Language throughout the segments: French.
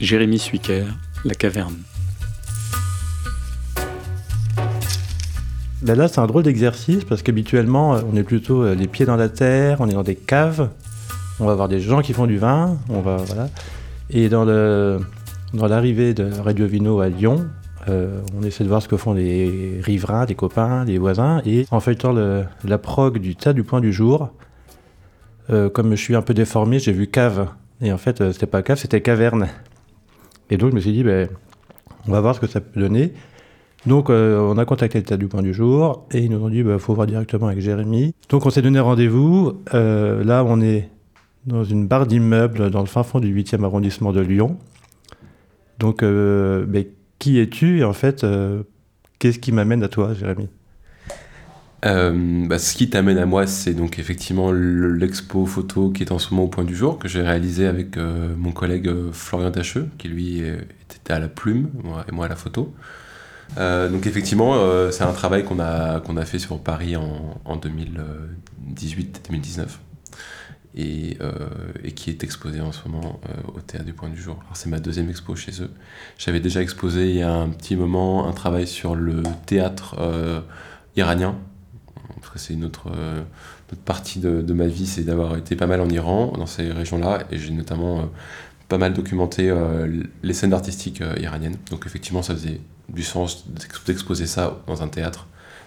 Jérémy Suiker, La Caverne. Ben là, c'est un drôle d'exercice parce qu'habituellement, on est plutôt euh, les pieds dans la terre, on est dans des caves, on va voir des gens qui font du vin, on va voilà. Et dans le dans l'arrivée de Radio Vino à Lyon, euh, on essaie de voir ce que font les riverains, les copains, les voisins. Et en feuilletant le, la prog du tas du point du jour, euh, comme je suis un peu déformé, j'ai vu cave. Et en fait, c'était pas cave, c'était caverne. Et donc, je me suis dit, ben, on va voir ce que ça peut donner. Donc, euh, on a contacté le tas du point du jour et ils nous ont dit, il bah, faut voir directement avec Jérémy. Donc, on s'est donné rendez-vous. Euh, là, on est dans une barre d'immeubles dans le fin fond du 8e arrondissement de Lyon. Donc, euh, ben, qui es-tu? Et en fait, qu'est-ce qui m'amène à toi, Jérémy? Bah, ce qui t'amène à moi, c'est donc effectivement l'expo photo qui est en ce moment au point du jour, que j'ai réalisé avec mon collègue Florian Tacheux, qui lui était à la plume et moi à la photo. Euh, donc effectivement, euh, c'est un travail qu'on a, a fait sur Paris en, en 2018-2019 et, euh, et, qui est exposé en ce moment au Théâtre du Point du Jour. C'est ma deuxième expo chez eux. J'avais déjà exposé il y a un petit moment un travail sur le théâtre iranien, c'est une autre, autre, partie de, ma vie, c'est d'avoir été pas mal en Iran, dans ces régions-là, et j'ai notamment pas mal documenté les scènes artistiques iraniennes. Donc effectivement, ça faisait du sens d'exposer ça dans un théâtre,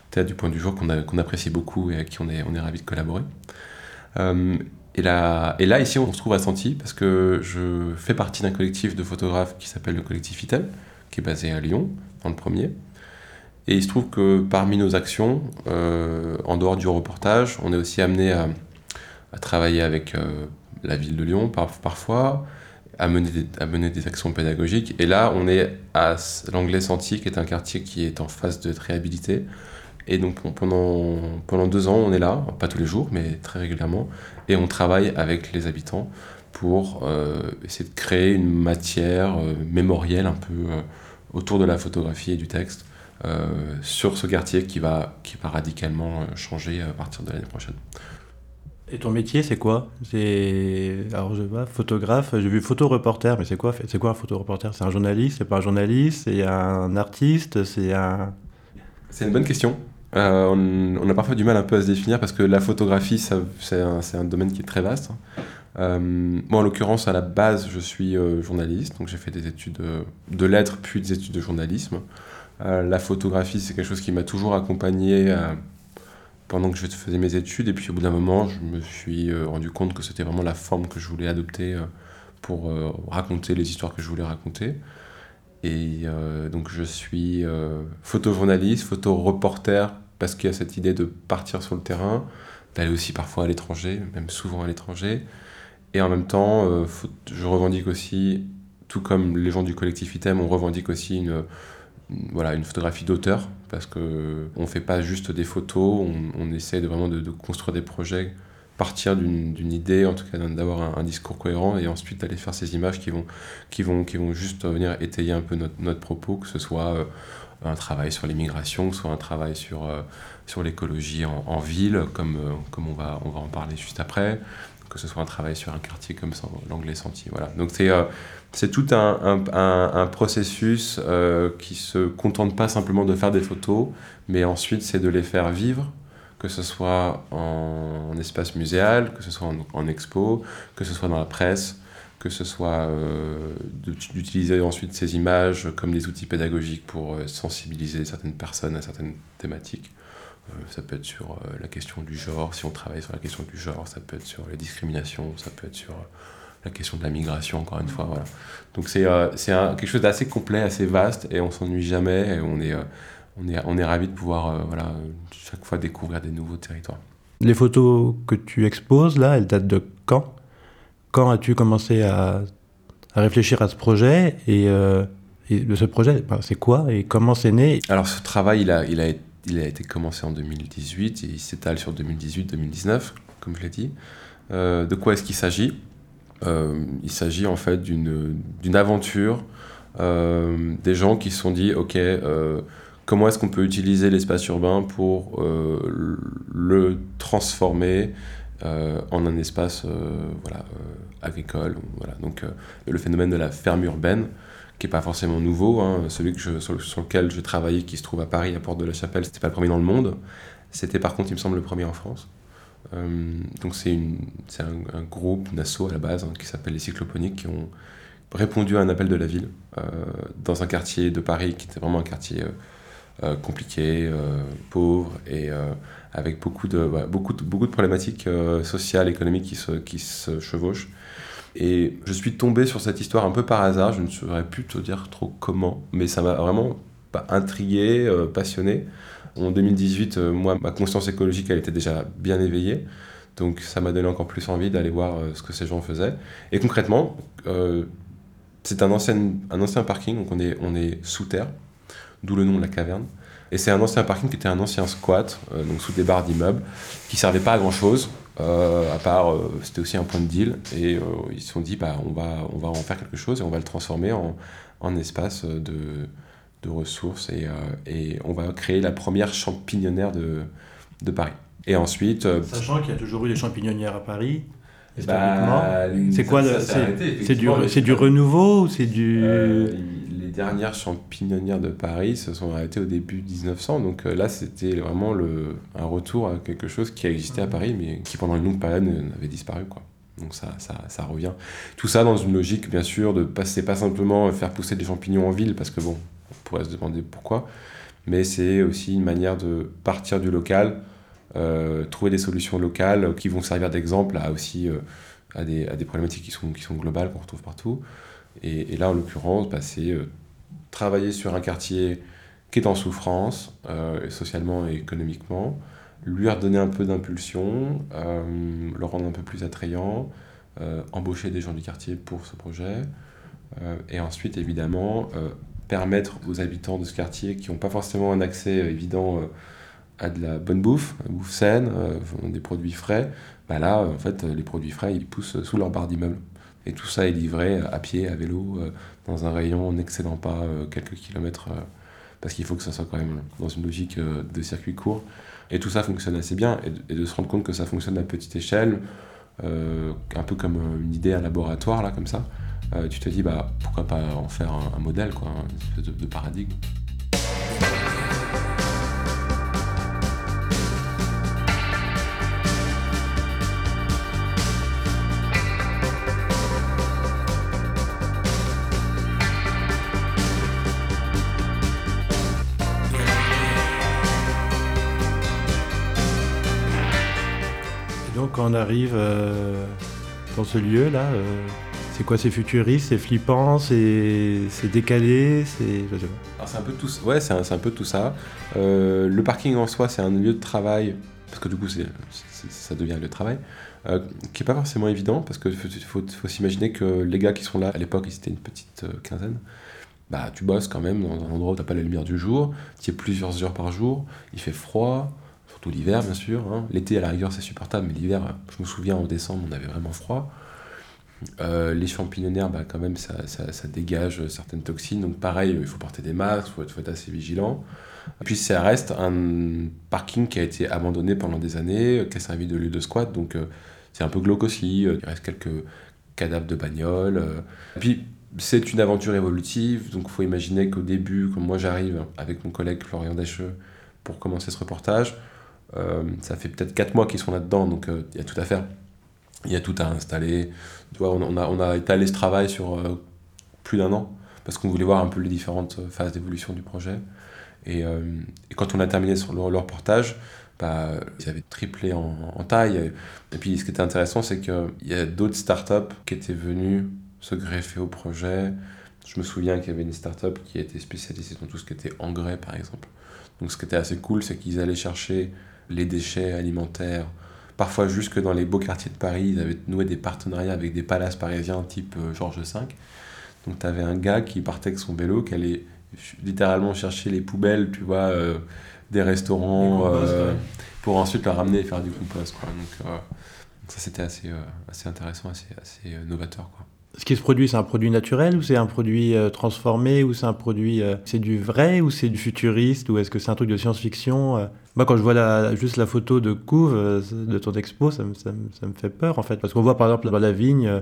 théâtre du point du jour qu'on apprécie beaucoup et à qui on est, on est ravi de collaborer. Euh, et, là, et là, ici, on se trouve à Santi parce que je fais partie d'un collectif de photographes qui s'appelle le collectif Itel, qui est basé à Lyon, dans le premier. Et il se trouve que parmi nos actions, euh, en dehors du reportage, on est aussi amené à, travailler avec euh, la ville de Lyon par, parfois, à mener, des, à mener des actions pédagogiques. Et là, on est à l'Anglais Senti, qui est un quartier qui est en phase de réhabilité. Et donc pendant, pendant deux ans, on est là, pas tous les jours, mais très régulièrement, et on travaille avec les habitants pour euh, essayer de créer une matière mémorielle un peu autour de la photographie et du texte sur ce quartier qui va, qui va radicalement changer à partir de l'année prochaine. Et ton métier, c'est quoi? C'est alors je vois photographe. J'ai vu photoreporter, mais c'est quoi C'est quoi un photoreporter? C'est un journaliste C'est pas un journaliste C'est un artiste C'est un. C'est une bonne question. Euh, on, a parfois du mal un peu à se définir parce que la photographie, c'est un, un, domaine qui est très vaste. Euh, moi, en l'occurrence, à la base, je suis euh, journaliste, donc j'ai fait des études de lettres puis des études de journalisme. La photographie, c'est quelque chose qui m'a toujours accompagné pendant que je faisais mes études. Et puis au bout d'un moment, je me suis euh, rendu compte que c'était vraiment la forme que je voulais adopter euh, pour euh, raconter les histoires que je voulais raconter. Et donc je suis photojournaliste, photoreporter, parce qu'il y a cette idée de partir sur le terrain, d'aller aussi parfois à l'étranger, même souvent à l'étranger. Et en même temps, je revendique aussi, tout comme les gens du collectif ITEM, on revendique aussi une, voilà, une photographie d'auteur, parce qu'on ne fait pas juste des photos, on, essaie de vraiment de, construire des projets, partir d'une idée, en tout cas d'avoir un, discours cohérent, et ensuite aller faire ces images qui vont, qui vont, qui vont juste venir étayer un peu notre, notre propos, que ce soit euh, un travail sur l'immigration, soit un travail sur, euh, sur l'écologie en, ville, comme, euh, comme on, va, on va en parler juste après, que ce soit un travail sur un quartier comme l'anglais senti. Voilà. Donc c'est c'est tout un, un, un processus euh, qui se contente pas simplement de faire des photos, mais ensuite c'est de les faire vivre, que ce soit en, espace muséal, que ce soit en, expo, que ce soit dans la presse, que ce soit euh, d'utiliser ensuite ces images comme des outils pédagogiques pour euh, sensibiliser certaines personnes à certaines thématiques. Euh, ça peut être sur la question du genre, si on travaille sur la question du genre, ça peut être sur les discriminations, ça peut être sur la question de la migration, encore une fois. Voilà. Donc c'est euh, quelque chose d'assez complet, assez vaste, et on s'ennuie jamais, et on est, euh, on est, on est ravis de pouvoir euh, voilà, chaque fois découvrir des nouveaux territoires. Les photos que tu exposes, là, elles datent de quand? Quand as-tu commencé à, à, réfléchir à ce projet et, et de ce projet, ben, c'est quoi et comment c'est né? Alors ce travail, il a, il, a, il a été commencé en 2018 et il s'étale sur 2018-2019, comme je l'ai dit. de quoi est-ce qu'il s'agit? Euh, il s'agit en fait d'une aventure euh, des gens qui se sont dit, ok, euh, comment est-ce qu'on peut utiliser l'espace urbain pour le transformer en un espace voilà, agricole. Voilà. Donc le phénomène de la ferme urbaine, qui n'est pas forcément nouveau, hein, celui que sur, lequel je travaillais, qui se trouve à Paris, à Porte de la Chapelle, c'était pas le premier dans le monde. C'était par contre, il me semble, le premier en France. donc c'est un, un, groupe, une asso à la base, hein, qui s'appelle les Cycloponiques, qui ont répondu à un appel de la ville dans un quartier de Paris qui était vraiment un quartier euh, compliqué, euh, pauvre et euh, avec beaucoup de, beaucoup, de, beaucoup de problématiques sociales, économiques qui se, qui se chevauchent. Et je suis tombé sur cette histoire un peu par hasard, je ne saurais plus te dire trop comment, mais ça m'a vraiment intrigué, passionné. En 2018, moi, ma conscience écologique, elle était déjà bien éveillée. Donc ça m'a donné encore plus envie d'aller voir ce que ces gens faisaient. Et concrètement, c'est un ancien, un ancien parking, donc on est, on est sous terre d'où le nom de la caverne. Et c'est un ancien parking qui était un ancien squat, euh, donc sous des barres d'immeubles, qui servait pas à grand chose, euh, à part, euh, c'était aussi un point de deal. Et ils se sont dit, bah, on, va, on va en faire quelque chose et on va le transformer en, en espace de, de ressources et, et, on va créer la première champignon de, de Paris. Et ensuite. Sachant qu'il y a toujours eu des champignonnières à Paris. Bah, c'est quoi C'est du, du renouveau ou c'est du dernières champignonnières de Paris se sont arrêtées au début 1900. Donc euh, là, c'était vraiment le, un retour à quelque chose qui existait à Paris, mais qui pendant une longue période avait disparu. Quoi. Donc ça, ça, ça, revient. Tout ça dans une logique, bien sûr, de passer pas simplement faire pousser des champignons en ville, parce que bon, on pourrait se demander pourquoi, mais c'est aussi une manière de partir du local, euh, trouver des solutions locales qui vont servir d'exemple à aussi euh, à, des, à, des, problématiques qui sont, qui sont globales, qu'on retrouve partout. Et, et, là, en l'occurrence, bah, c'est travailler sur un quartier qui est en souffrance, euh, socialement et économiquement, lui redonner un peu d'impulsion, euh, le rendre un peu plus attrayant, euh, embaucher des gens du quartier pour ce projet, et ensuite évidemment permettre aux habitants de ce quartier qui n'ont pas forcément un accès évident à de la bonne bouffe, bouffe saine, des produits frais, bah là en fait les produits frais ils poussent sous leur barre d'immeuble. Et tout ça est livré à pied, à vélo, euh, dans un rayon n'excédant pas euh, quelques kilomètres, euh, parce qu'il faut que ça soit quand même dans une logique de circuit court. Et tout ça fonctionne assez bien, et de, se rendre compte que ça fonctionne à petite échelle, un peu comme une idée à laboratoire, là, comme ça, tu te dis, bah, pourquoi pas en faire un, modèle, quoi, une espèce de paradigme. On arrive euh, dans ce lieu-là euh, C'est quoi? C'est futuriste, c'est flippant, c'est décalé, c'est. C'est un peu tout. Ouais, c'est un, peu tout ça. Euh, le parking en soi, c'est un lieu de travail parce que du coup, c'est ça devient un lieu de travail, qui n'est pas forcément évident, parce qu'il faut, faut, s'imaginer que les gars qui sont là, à l'époque, ils étaient une petite quinzaine, bah, tu bosses quand même dans un endroit où tu n'as pas la lumière du jour, tu es plusieurs heures par jour, il fait froid, surtout l'hiver bien sûr. Hein. L'été à la rigueur c'est supportable, mais l'hiver, je me souviens en décembre on avait vraiment froid. Euh, les champignonnaires, bah, quand même, ça, ça, dégage certaines toxines. Donc pareil, il faut porter des masques, il faut, être assez vigilant. puis ça reste un parking qui a été abandonné pendant des années, qui a servi de lieu de squat. Donc euh, c'est un peu glauque aussi. Il reste quelques cadavres de bagnoles. puis c'est une aventure évolutive. Donc il faut imaginer qu'au début, comme moi j'arrive avec mon collègue Florian Dacheux pour commencer ce reportage, euh, ça fait peut-être 4 mois qu'ils sont là-dedans, donc il euh, y a tout à faire. Il y a tout à installer. Tu vois, on, a, étalé ce travail sur euh, plus d'un an, parce qu'on voulait voir un peu les différentes phases d'évolution du projet. Et, quand on a terminé sur le, reportage, bah, ils avaient triplé en, en, taille. Et puis ce qui était intéressant, c'est qu'il y a d'autres startups qui étaient venues se greffer au projet. Je me souviens qu'il y avait une startup qui était spécialisée dans tout ce qui était engrais, par exemple. Donc ce qui était assez cool, c'est qu'ils allaient chercher les déchets alimentaires. Parfois, jusque dans les beaux quartiers de Paris, ils avaient noué des partenariats avec des palaces parisiens type euh, Georges V. Donc, tu avais un gars qui partait avec son vélo, qui allait littéralement chercher les poubelles, tu vois, euh, des restaurants, euh, pour ensuite leur ramener et faire du compost. Quoi. Donc, ça, c'était assez, assez intéressant, assez, assez novateur. Quoi ce qui se produit, c'est un produit naturel ou c'est un produit euh, transformé ou c'est un produit, euh, c'est du vrai ou c'est du futuriste ou est-ce que c'est un truc de science-fiction euh? Moi, quand je vois la, juste la photo de couve de ton expo, ça me, ça, me, fait peur en fait, parce qu'on voit par exemple dans la vigne,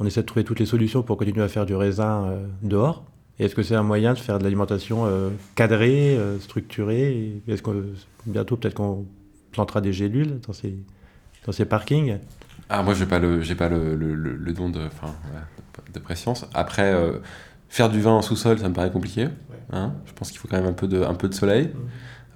on essaie de trouver toutes les solutions pour continuer à faire du raisin euh, dehors. Et est-ce que c'est un moyen de faire de l'alimentation euh, cadrée, euh, structurée? Est-ce que bientôt peut-être qu'on plantera des gélules dans ces, dans ces parkings? Ah, moi, j'ai pas le, j'ai pas le, le, le- le don de, enfin, de, préscience. Après, euh, faire du vin en sous-sol, ça me paraît compliqué. hein. je pense qu'il faut quand même un peu de, un peu de soleil.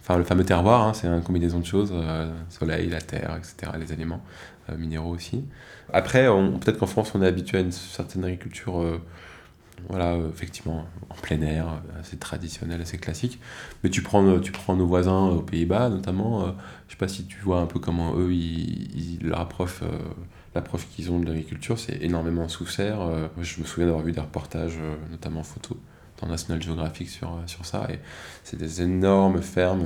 Enfin, le fameux terroir, hein, c'est une combinaison de choses euh, soleil, la terre, etc., les éléments euh, minéraux aussi. Après, on- peut-être qu'en France, on est habitué à une certaine agriculture, euh, voilà, euh, effectivement, en plein air, euh, assez traditionnelle, assez classique. Mais tu prends, euh, tu prends nos voisins aux Pays-Bas, notamment. euh, je sais pas si tu vois un peu comment eux, ils, ils- leur approche, euh, l'approche qu'ils ont de l'agriculture, c'est énormément sous serre. Je me souviens d'avoir vu des reportages, notamment photo, dans National Geographic sur, sur ça. Et c'est des énormes fermes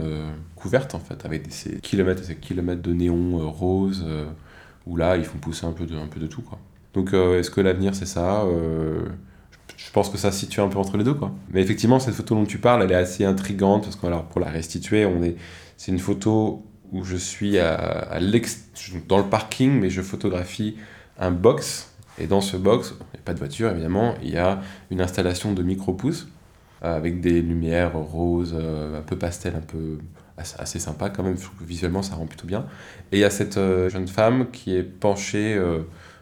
couvertes, en fait, avec des, ces kilomètres et ces kilomètres de néons roses, où là, ils font pousser un peu de, un peu de tout, quoi. Donc, est-ce que l'avenir, c'est ça je- pense que ça se situe un peu entre les deux, quoi. Mais effectivement, cette photo dont tu parles, elle est assez intrigante, parce que, alors, pour la restituer, on est... c'est une photo où je suis à, à dans le parking, mais je photographie un box. Et dans ce box, il n'y a pas de voiture évidemment, il y a une installation de micro-pousses euh, avec des lumières roses, euh, un peu pastel, un peu assez, sympa quand même. Visuellement ça rend plutôt bien. Et il y a cette euh, jeune femme qui est penchée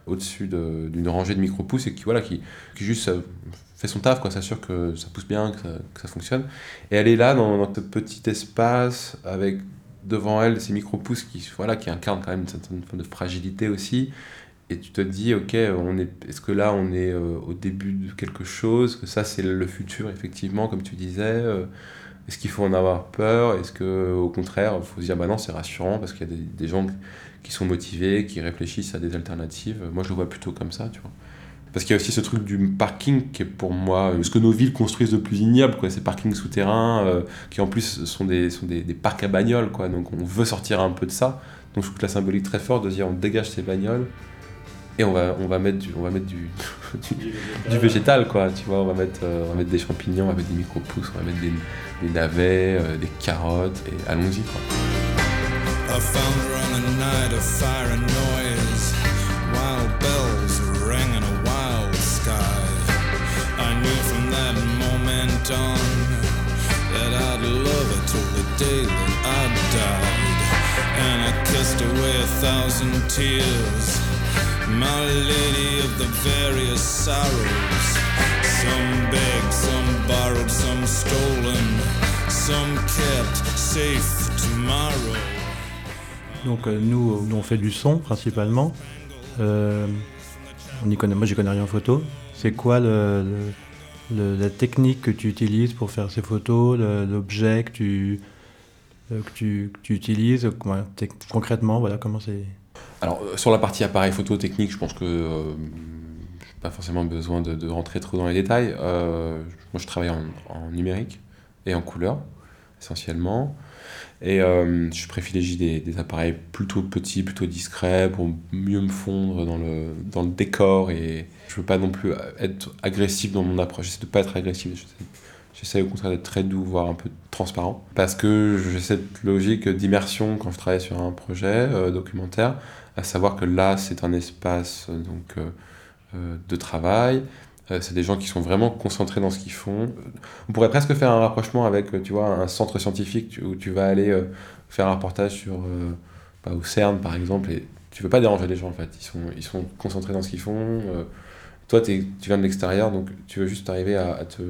au-dessus de- d'une rangée de micro-pousses et qui, voilà, qui, qui juste euh, fait son taf, quoi, s'assure que ça pousse bien, que ça, fonctionne. Et elle est là dans, ce petit espace avec devant elle ces micro-pousses qui, voilà, qui incarnent quand même une certaine forme de fragilité aussi. Et tu te dis, ok, on est, est-ce que là on est euh, au début de quelque chose, que ça c'est le futur effectivement, comme tu disais euh, Est-ce qu'il faut en avoir peur? Est-ce que au contraire, il faut se dire, bah non, c'est rassurant parce qu'il y a des, des gens qui sont motivés, qui réfléchissent à des alternatives. Moi je le vois plutôt comme ça, tu vois. Parce qu'il y a aussi ce truc du parking qui est pour moi euh, ce que nos villes construisent de plus ignoble, quoi. Ces parkings souterrains euh, qui en plus sont des, sont des, des parcs à bagnoles, quoi. Donc on veut sortir un peu de ça. Donc je trouve que la symbolique très forte de dire on dégage ces bagnoles et on va, on va mettre du, on va mettre du, du, végétal, quoi. Tu vois, on va mettre, euh, on va mettre des champignons, on va mettre des micro-pousses, on va mettre des, des navets, des carottes et allons-y, quoi. I found her on a night of fire and noise. Wild bells rang in a wild sky. I knew from that moment on that I'd love her till the day that I died. And I kissed away a thousand tears. My lady of the various sorrows. Some begged, some borrowed, some stolen, some kept safe tomorrow. Donc euh, nous, on fait du son principalement. Euh, on y moi j'y connais rien en photo. C'est quoi la technique que tu utilises pour faire ces photos, l'objet que tu, euh, utilises concrètement, voilà comment c'est? Alors, euh, sur la partie appareil photo technique, je pense que euh, je n'ai pas forcément besoin de, rentrer trop dans les détails. Moi, je travaille en numérique et en couleur, essentiellement. Et euh, je privilégie des, des appareils plutôt petits, plutôt discrets, pour mieux me fondre dans le, dans le décor. Et je veux pas non plus être agressif dans mon approche. J'essaie de pas être agressif. J'essaie- au contraire d'être très doux, voire un peu transparent. Parce que j'ai cette logique d'immersion quand je travaille sur un projet euh, documentaire, à savoir que là, c'est un espace donc, euh, euh, de travail. Euh, c'est des gens qui sont vraiment concentrés dans ce qu'ils font. On pourrait presque faire un rapprochement avec, euh, tu vois, un centre scientifique où tu vas aller euh, faire un reportage sur, bah, au CERN, par exemple, et tu veux pas déranger les gens, en fait. Ils sont, ils sont concentrés dans ce qu'ils font. toi, t'es- tu viens de l'extérieur, donc tu veux juste arriver à, te,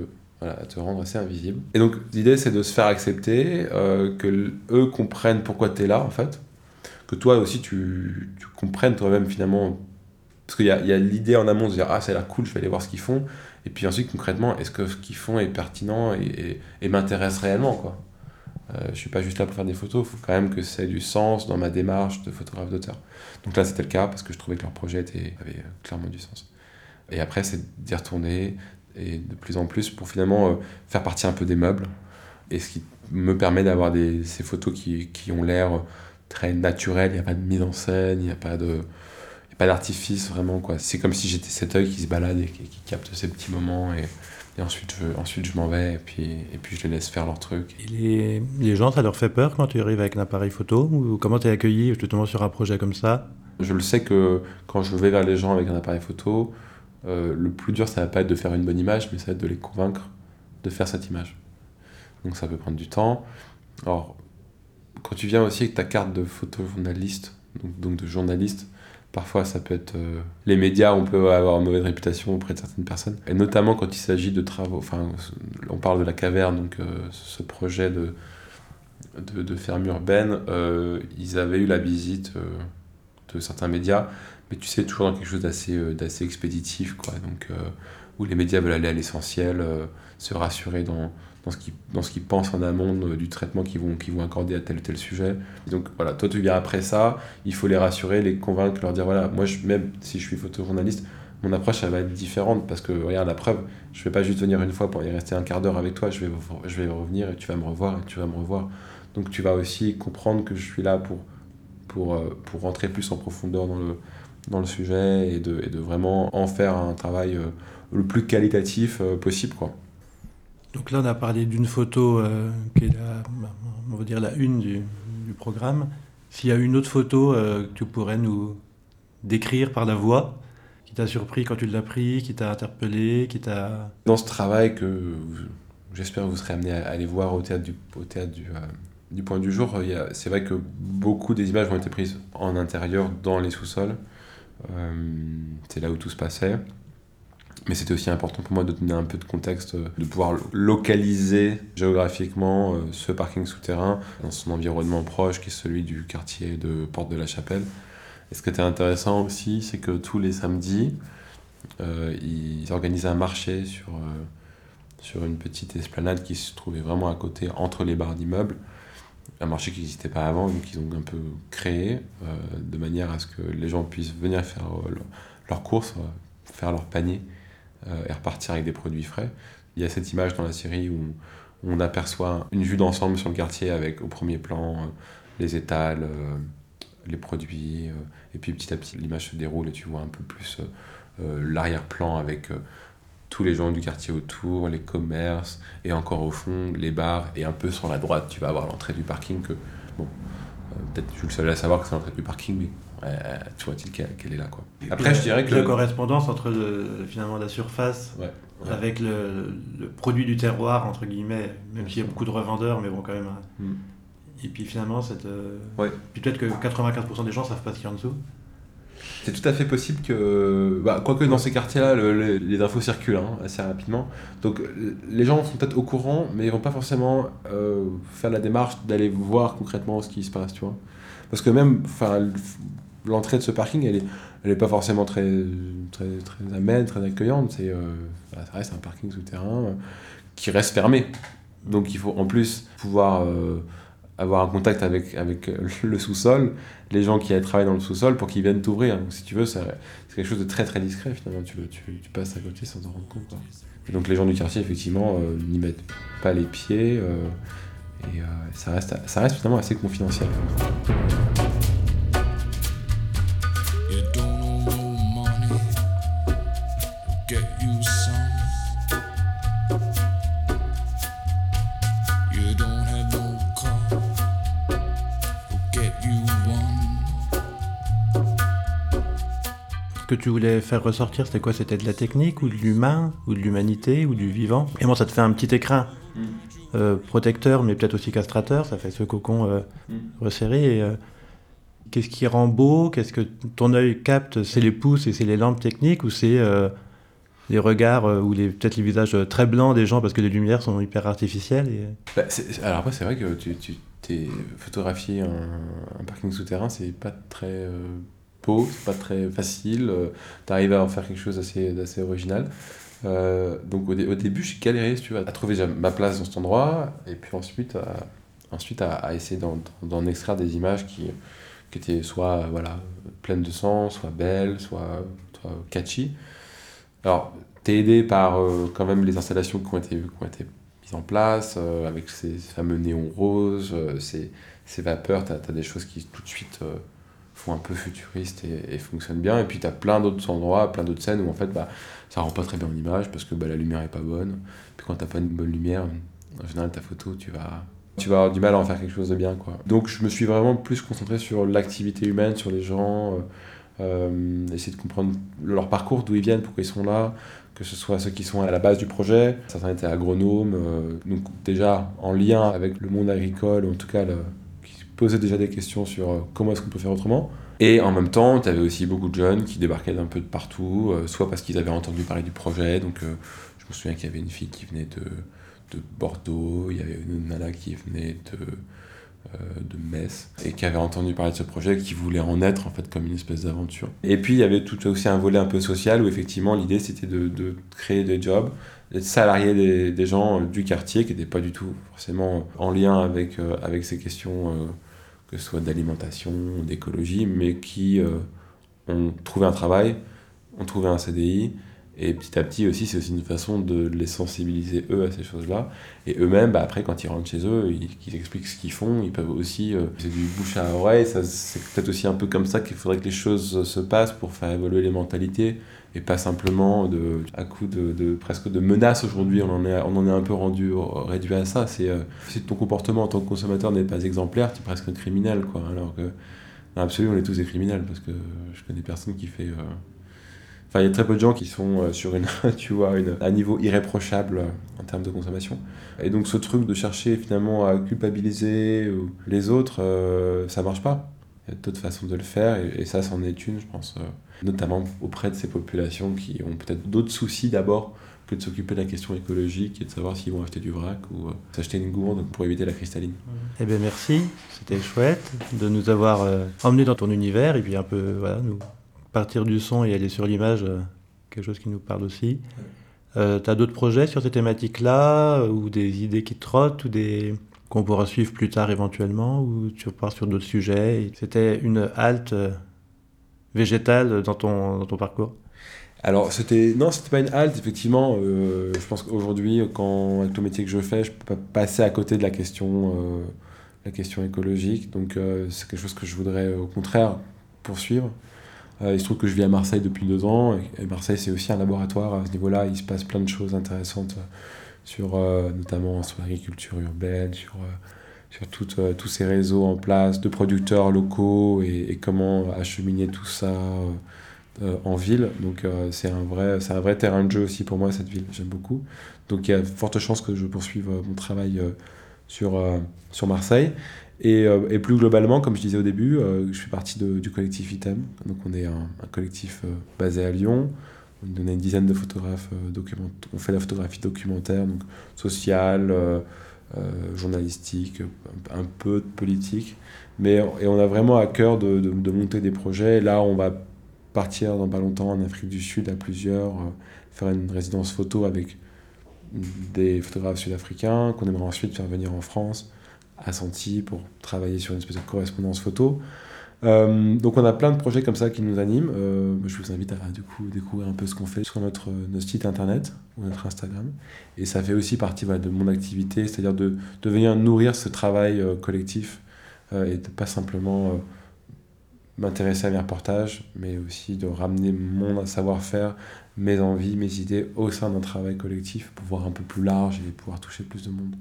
à te rendre assez invisible. Et donc, l'idée, c'est de se faire accepter, que eux comprennent pourquoi tu es là, en fait. Que toi aussi, tu, tu comprennes toi-même, finalement. Parce qu'il y a, a l'idée en amont de dire Ah, ça a l'air cool, je vais aller voir ce qu'ils font. Et puis ensuite, concrètement, est-ce que ce qu'ils font est pertinent et, et- m'intéresse réellement, quoi euh, je suis pas juste là pour faire des photos, il faut quand même que ça ait du sens dans ma démarche de photographe d'auteur. Donc là, c'était le cas parce que je trouvais que leur projet avait euh, clairement du sens. Et après, c'est d'y retourner et de plus en plus pour finalement euh, faire partie un peu des meubles. Et ce qui me permet d'avoir ces photos qui, qui ont l'air très naturelles, il n'y a pas de mise en scène, il n'y a pas de. Pas d'artifice vraiment quoi. C'est comme si j'étais cet œil qui se balade et qui, qui capte ces petits moments et, et ensuite je, ensuite je m'en vais et puis, et puis je les laisse faire leur truc. Et les, les gens, ça leur fait peur quand tu arrives avec un appareil photo Ou comment tu es accueilli justement sur un projet comme ça? Je le sais que quand je vais vers les gens avec un appareil photo, euh, le plus dur, ça va pas être de faire une bonne image, mais ça va être de les convaincre de faire cette image. Donc ça peut prendre du temps. Alors, quand tu viens aussi avec ta carte de photojournaliste, donc, donc de journaliste, parfois ça peut être euh, les médias, on peut avoir une mauvaise réputation auprès de certaines personnes, et notamment quand il s'agit de travaux. Enfin, on parle de la caverne, donc euh, ce projet de de, ferme urbaine, euh, ils avaient eu la visite de certains médias, mais tu sais, toujours dans quelque chose d'assez d'assez expéditif, quoi. Donc, où les médias veulent aller à l'essentiel, se rassurer dans, dans ce qu'ils qu'ils pensent en amont du traitement qu'ils vont, qu'ils vont accorder à tel ou tel sujet. Et donc voilà, toi tu viens après ça, il faut les rassurer, les convaincre, leur dire voilà, moi je, même si je suis photojournaliste, mon approche elle va être différente parce que regarde la preuve, je vais pas juste venir une fois pour y rester un quart d'heure avec toi, je vais, je vais revenir et tu vas me revoir et tu vas me revoir. Donc tu vas aussi comprendre que je suis là pour, pour, euh, pour rentrer plus en profondeur dans le, dans le sujet et de, et de vraiment en faire un travail euh, le plus qualitatif euh, possible. Donc là, on a parlé d'une photo euh, qui est la, on va dire la une du, programme. S'il y a une autre photo euh, que tu pourrais nous décrire par la voix, qui t'a surpris quand tu l'as pris, qui t'a interpellé, qui t'a... Dans ce travail que j'espère que vous serez amené à aller voir au théâtre du, euh, point du jour, c'est vrai que beaucoup des images ont été prises en intérieur, dans les sous-sols. C'est là où tout se passait. Mais c'était aussi important pour moi de donner un peu de contexte, euh, de pouvoir localiser géographiquement euh, ce parking souterrain dans son environnement proche, qui est celui du quartier de Porte de la Chapelle. Et ce qui était intéressant aussi, c'est que tous les samedis, euh, ils organisaient un marché sur, sur une petite esplanade qui se trouvait vraiment à côté, entre les barres d'immeubles. Un marché qui n'existait pas avant, donc ils ont un peu créé de manière à ce que les gens puissent venir faire leur- leurs courses, faire leur panier et repartir avec des produits frais. Il y a cette image dans la série où on aperçoit une vue d'ensemble sur le quartier avec au premier plan euh, les étals, euh, les produits, euh, et puis petit à petit l'image se déroule et tu vois un peu plus euh, euh, l'arrière-plan avec euh, tous les gens du quartier autour, les commerces, et encore au fond, les bars, et un peu sur la droite, tu vas avoir l'entrée du parking que, bon, euh, peut-être je suis le seul à savoir que c'est l'entrée du parking, mais euh, tu vois-t-il qu'elle est là, quoi. Après, je dirais que... La correspondance entre le- finalement la surface Ouais, ouais. avec le, le produit du terroir, entre guillemets, même s'il y a beaucoup de revendeurs, mais bon, quand même. hein. Mm. Et puis finalement, cette, euh, Ouais. puis peut-être que 95% des gens savent pas ce qu'il y a en dessous. C'est tout à fait possible que, bah, quoique dans ces quartiers-là, le- le- les infos circulent hein, assez rapidement. Donc euh, les gens sont peut-être au courant, mais ils vont pas forcément euh, faire la démarche d'aller voir concrètement ce qui se passe, tu vois. Parce que même, enfin, l'entrée de ce parking, elle est, elle est pas forcément très, très, très amène, très accueillante. C'est, euh, ça reste un parking souterrain euh, qui reste fermé. Donc il faut en plus pouvoir euh, avoir un contact avec, avec le sous-sol, les gens qui travaillent dans le sous-sol pour qu'ils viennent t'ouvrir. Donc si tu veux, c'est quelque chose de très très discret finalement. Tu, tu, passes à côté sans t'en rendre compte. donc les gens du quartier, effectivement, n'y mettent pas les pieds. et ça, reste, ça reste finalement assez confidentiel. Tu voulais faire ressortir, c'était quoi? C'était de la technique ou de l'humain ou de l'humanité ou du vivant? Et moi, ça te fait un petit écrin. Euh, protecteur, mais peut-être aussi castrateur. Ça fait ce cocon euh, resserré. Et, euh, Qu'est-ce qui rend beau? Qu'est-ce que ton œil capte? C'est les pouces et c'est les lampes techniques ou c'est les regards ou les peut-être les visages très blancs des gens parce que les lumières sont hyper artificielles et... Bah, alors après, c'est vrai que tu, tu t'es photographier un, un parking souterrain, c'est pas très euh, c'est pas très facile. euh, T'arrives à en faire quelque chose d'assez, original. Euh, donc au, dé- au début, j'ai galéré, si tu veux, à trouver ma place dans cet endroit, et puis ensuite à, ensuite à, à essayer d'en, extraire des images qui, qui étaient soit euh, voilà, pleines de sens, soit belles, soit, catchy. Alors, t'es aidé par euh, quand même les installations qui ont été, qui ont été mises en place, euh, avec ces fameux néons roses, euh, ces, ces vapeurs, t'as as des choses qui tout de suite un peu futuriste et, et fonctionnent bien. Et puis t'as plein d'autres endroits, plein d'autres scènes où en fait bah, ça rend pas très bien en image parce que bah, la lumière est pas bonne. Puis quand t'as pas une bonne lumière, en général ta photo, tu vas, tu vas avoir du mal à en faire quelque chose de bien. Quoi. Donc je me suis vraiment plus concentré sur l'activité humaine, sur les gens, euh, euh, essayer de comprendre leur parcours, d'où ils viennent, pourquoi ils sont là, que ce soit ceux qui sont à la base du projet, certains étaient agronomes, euh, donc déjà en lien avec le monde agricole, en tout cas le, qui posaient déjà des questions sur euh, comment est-ce qu'on peut faire autrement. Et en même temps, tu avais aussi beaucoup de jeunes qui débarquaient d'un peu de partout, euh, soit parce qu'ils avaient entendu parler du projet, donc euh, je me souviens qu'il y avait une fille qui venait de, de Bordeaux, il y avait une nana qui venait de, de Metz, et qui avait entendu parler de ce projet, qui voulait en être en fait comme une espèce d'aventure. Et puis il y avait tout aussi un volet un peu social, où effectivement l'idée c'était de, de créer des jobs, d'être salarié des, des gens du quartier, qui n'étaient pas du tout forcément en lien avec, avec ces questions, que ce soit d'alimentation, d'écologie, mais qui euh, ont trouvé un travail, ont trouvé un CDI, et petit à petit aussi, c'est aussi une façon de les sensibiliser eux à ces choses-là. Et eux-mêmes, bah, après, quand ils rentrent chez eux, ils, expliquent ce qu'ils font, ils peuvent aussi. euh, c'est du bouche à oreille, c'est peut-être aussi un peu comme ça qu'il faudrait que les choses se passent pour faire évoluer les mentalités. Et pas simplement de, à coup de, presque de menaces aujourd'hui, on en est, on en est un peu rendu réduit à ça. Euh, si ton comportement en tant que consommateur n'est pas exemplaire, tu es presque un criminel, quoi. Alors que, dans l'absolu, on est tous des criminels parce que je connais personne qui fait. euh, Enfin, il y a très peu de gens qui sont euh, sur une, tu vois, une, un niveau irréprochable euh, en termes de consommation. Et donc, ce truc de chercher finalement à culpabiliser euh, les autres, euh, ça marche pas. Il y a d'autres façons de le faire, et, et ça, c'en est une, je pense, euh, notamment auprès de ces populations qui ont peut-être d'autres soucis d'abord que de s'occuper de la question écologique et de savoir s'ils vont acheter du vrac ou euh, s'acheter une gourde pour éviter la cristalline. Eh bien merci, c'était chouette de nous avoir euh, emmenés dans ton univers et puis un peu voilà, nous partir du son et aller sur l'image, euh, quelque chose qui nous parle aussi. Tu as d'autres projets sur ces thématiques-là ou des idées qui te trottent ou des qu'on pourra suivre plus tard éventuellement ou tu repars sur d'autres sujets et C'était une halte euh, végétale dans ton, dans ton parcours? Alors, c'était non, c'était pas une halte, effectivement. euh, je pense qu'aujourd'hui, avec le métier que je fais, je peux pas passer à côté de la question, euh, la question écologique. Donc, c'est quelque chose que je voudrais, au contraire, poursuivre. Il se trouve que je vis à Marseille depuis deux ans. Et, Marseille, c'est aussi un laboratoire à ce niveau-là. Il se passe plein de choses intéressantes, sur, euh, notamment sur l'agriculture urbaine, sur, euh, sur toutes, euh, tous ces réseaux en place de producteurs locaux et, comment acheminer tout ça. en ville. Donc c'est un, vrai, un vrai terrain de jeu aussi pour moi, cette ville. J'aime beaucoup. Donc il y a de fortes chances que je poursuive mon travail sur, sur Marseille. Et, et plus globalement, comme je disais au début, je fais partie de- du collectif Item. Donc on est un, collectif basé à Lyon. On a une dizaine de photographes euh, document- On fait la photographie documentaire, donc sociale, euh, euh, journalistique, un, peu politique. Mais et on a vraiment à cœur de, de- monter des projets. Là, on va partir dans pas longtemps en Afrique du Sud à plusieurs, faire une résidence photo avec des photographes sud-africains qu'on aimerait ensuite faire venir en France, à Santi, pour travailler sur une espèce de correspondance photo. Euh, donc on a plein de projets comme ça qui nous animent. Euh, je vous invite à du coup découvrir un peu ce qu'on fait sur notre, notre site internet ou notre Instagram. Et ça fait aussi partie voilà, de mon activité, c'est-à-dire de, de venir nourrir ce travail euh, collectif euh, et de pas simplement euh, m'intéresser à mes reportages, mais aussi de ramener mon savoir-faire, mes envies, mes idées au sein d'un travail collectif pour voir un peu plus large et pouvoir toucher plus de monde.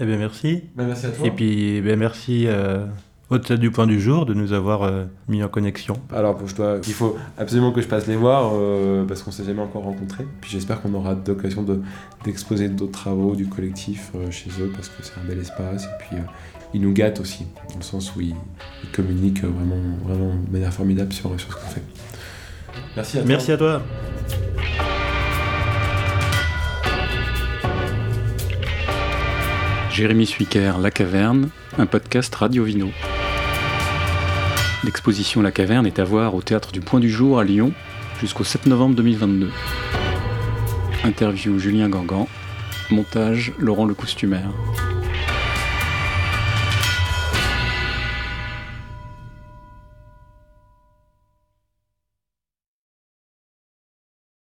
Eh bien merci. merci à Et puis bien, merci euh, au-delà du point du jour de nous avoir euh, mis en connexion. Alors, je dois, il faut absolument que je passe les voir euh, parce qu'on s'est jamais encore rencontrés. Puis j'espère qu'on aura l'occasion de, d'exposer d'autres travaux du collectif euh, chez eux parce que c'est un bel espace. Et puis, euh, ils nous gâtent aussi, dans le sens où ils, ils communiquent vraiment, vraiment de manière formidable sur, sur ce qu'on fait. Merci à toi. Merci à toi. Jérémy Suiker, La Caverne, un podcast Radio Vino. L'exposition La Caverne est à voir au Théâtre du Point du Jour à Lyon jusqu'au 7 novembre 2022. Interview Julien Gangan, montage Laurent Le Costumaire.